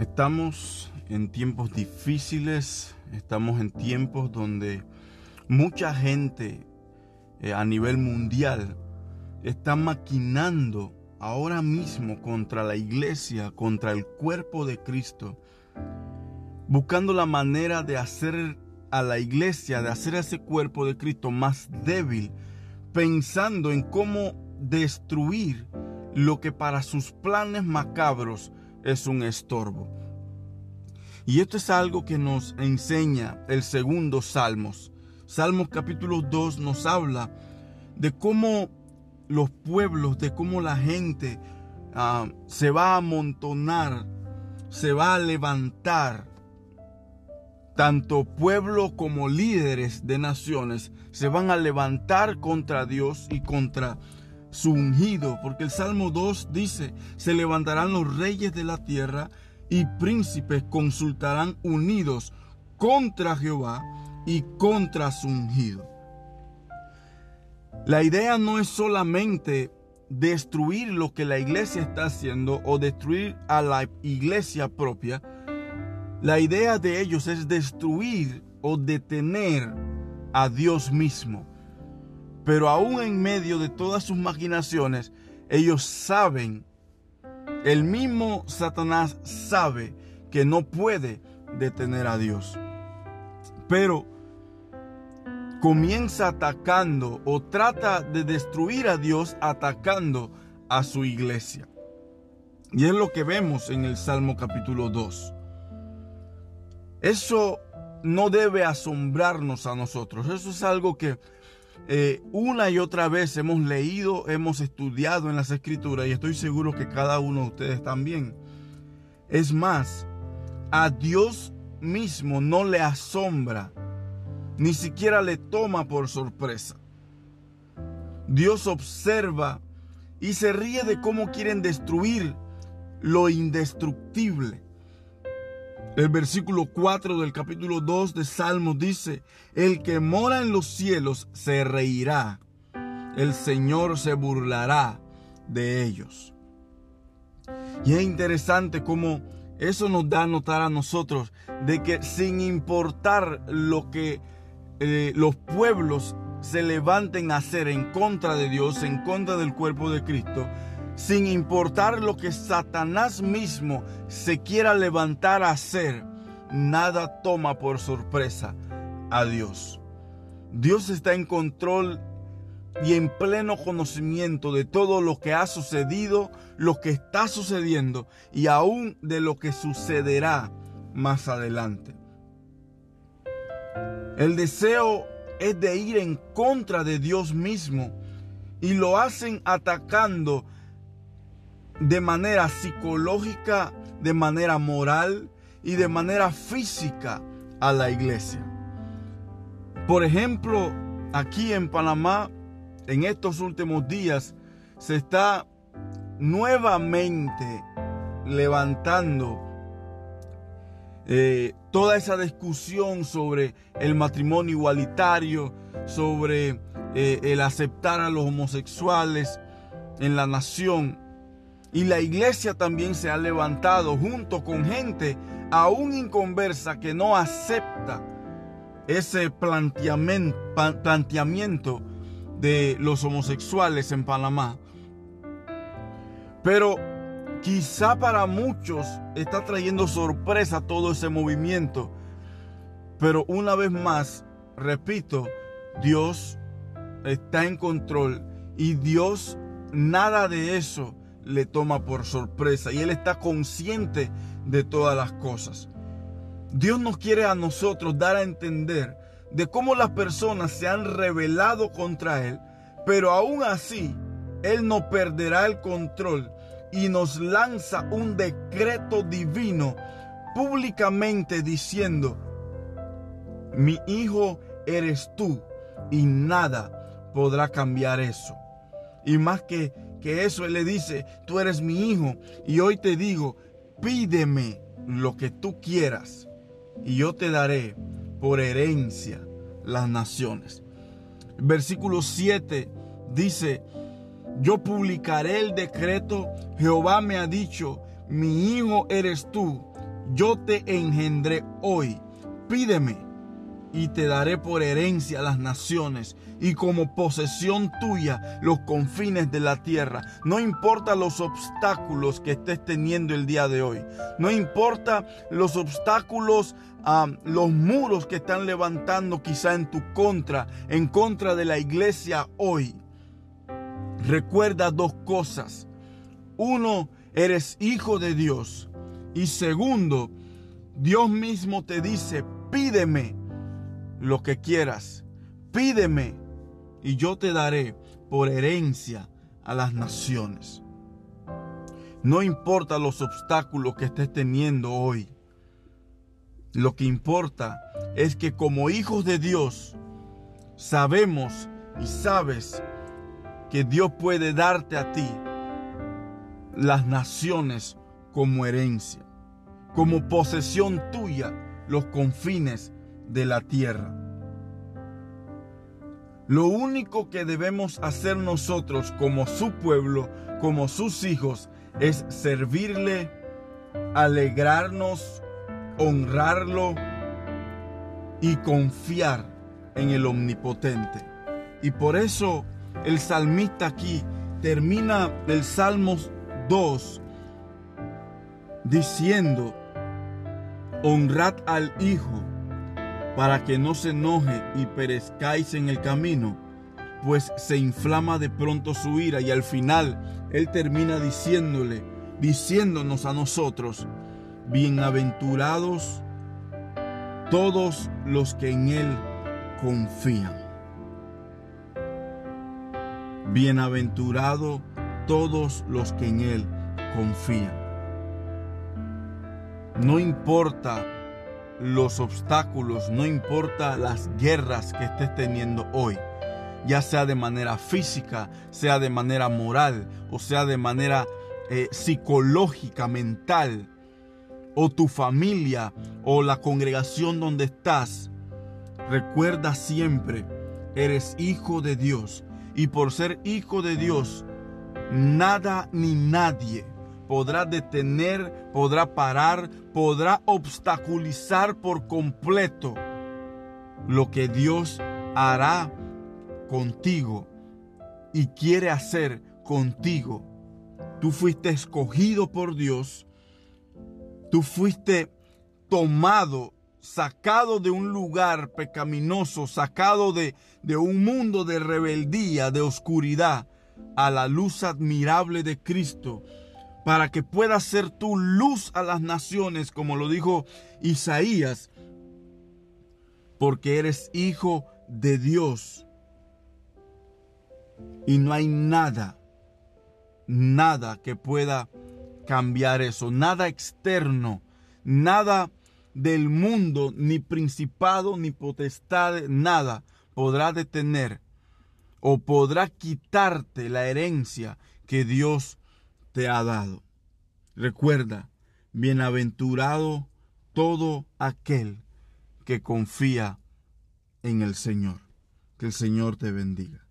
Estamos en tiempos difíciles, estamos en tiempos donde mucha gente eh, a nivel mundial está maquinando ahora mismo contra la iglesia, contra el cuerpo de Cristo, buscando la manera de hacer a la iglesia, de hacer a ese cuerpo de Cristo más débil, pensando en cómo destruir lo que para sus planes macabros es un estorbo. Y esto es algo que nos enseña el segundo Salmos. Salmos capítulo 2 nos habla de cómo los pueblos, de cómo la gente ah, se va a amontonar, se va a levantar. Tanto pueblo como líderes de naciones se van a levantar contra Dios y contra su ungido, porque el Salmo 2 dice, se levantarán los reyes de la tierra y príncipes consultarán unidos contra Jehová y contra su ungido. La idea no es solamente destruir lo que la iglesia está haciendo o destruir a la iglesia propia. La idea de ellos es destruir o detener a Dios mismo. Pero aún en medio de todas sus maquinaciones, ellos saben, el mismo Satanás sabe que no puede detener a Dios. Pero comienza atacando o trata de destruir a Dios atacando a su iglesia. Y es lo que vemos en el Salmo capítulo 2. Eso no debe asombrarnos a nosotros. Eso es algo que eh, una y otra vez hemos leído, hemos estudiado en las escrituras y estoy seguro que cada uno de ustedes también. Es más, a Dios mismo no le asombra, ni siquiera le toma por sorpresa. Dios observa y se ríe de cómo quieren destruir lo indestructible. El versículo 4 del capítulo 2 de Salmos dice, el que mora en los cielos se reirá, el Señor se burlará de ellos. Y es interesante cómo eso nos da a notar a nosotros de que sin importar lo que eh, los pueblos se levanten a hacer en contra de Dios, en contra del cuerpo de Cristo, sin importar lo que Satanás mismo se quiera levantar a hacer, nada toma por sorpresa a Dios. Dios está en control y en pleno conocimiento de todo lo que ha sucedido, lo que está sucediendo y aún de lo que sucederá más adelante. El deseo es de ir en contra de Dios mismo y lo hacen atacando de manera psicológica, de manera moral y de manera física a la iglesia. Por ejemplo, aquí en Panamá, en estos últimos días, se está nuevamente levantando eh, toda esa discusión sobre el matrimonio igualitario, sobre eh, el aceptar a los homosexuales en la nación. Y la iglesia también se ha levantado junto con gente aún inconversa que no acepta ese planteamiento, de los homosexuales en Panamá. Pero quizá para muchos está trayendo sorpresa todo ese movimiento. Pero una vez más, repito, Dios está en control y Dios nada de eso le toma por sorpresa y Él está consciente de todas las cosas. Dios nos quiere a nosotros dar a entender de cómo las personas se han rebelado contra Él, pero aún así Él no perderá el control y nos lanza un decreto divino públicamente diciendo, mi hijo eres tú y nada podrá cambiar eso. Y más que que eso Él le dice, tú eres mi hijo y hoy te digo, pídeme lo que tú quieras y yo te daré por herencia las naciones. Versículo 7 dice, yo publicaré el decreto, Jehová me ha dicho, mi hijo eres tú, yo te engendré hoy, pídeme y te daré por herencia las naciones y como posesión tuya los confines de la tierra. No importa los obstáculos que estés teniendo el día de hoy. No importa los obstáculos, los muros que están levantando quizá en tu contra, en contra de la iglesia hoy. Recuerda dos cosas. Uno, eres hijo de Dios. Y segundo, Dios mismo te dice, pídeme lo que quieras. Pídeme y yo te daré por herencia a las naciones. No importa los obstáculos que estés teniendo hoy. Lo que importa es que como hijos de Dios sabemos y sabes que Dios puede darte a ti las naciones como herencia, como posesión tuya los confines de la tierra. Lo único que debemos hacer nosotros como su pueblo, como sus hijos, es servirle, alegrarnos, honrarlo y confiar en el Omnipotente. Y por eso el salmista aquí termina el Salmo 2 diciendo, honrad al Hijo para que no se enoje y perezcáis en el camino, pues se inflama de pronto su ira y al final Él termina diciéndole, diciéndonos a nosotros, bienaventurados todos los que en Él confían. Bienaventurado todos los que en Él confían. No importa los obstáculos, no importa las guerras que estés teniendo hoy, ya sea de manera física, sea de manera moral o sea de manera eh, psicológica, mental, o tu familia o la congregación donde estás, recuerda siempre, eres hijo de Dios y por ser hijo de Dios, nada ni nadie podrá detener, podrá parar, podrá obstaculizar por completo lo que Dios hará contigo y quiere hacer contigo. Tú fuiste escogido por Dios, tú fuiste tomado, sacado de un lugar pecaminoso, sacado de, de un mundo de rebeldía, de oscuridad, a la luz admirable de Cristo para que puedas ser tu luz a las naciones, como lo dijo Isaías, porque eres hijo de Dios. Y no hay nada, nada que pueda cambiar eso, nada externo, nada del mundo, ni principado, ni potestad, nada podrá detener o podrá quitarte la herencia que Dios te ha dado. Recuerda, bienaventurado todo aquel que confía en el Señor. Que el Señor te bendiga.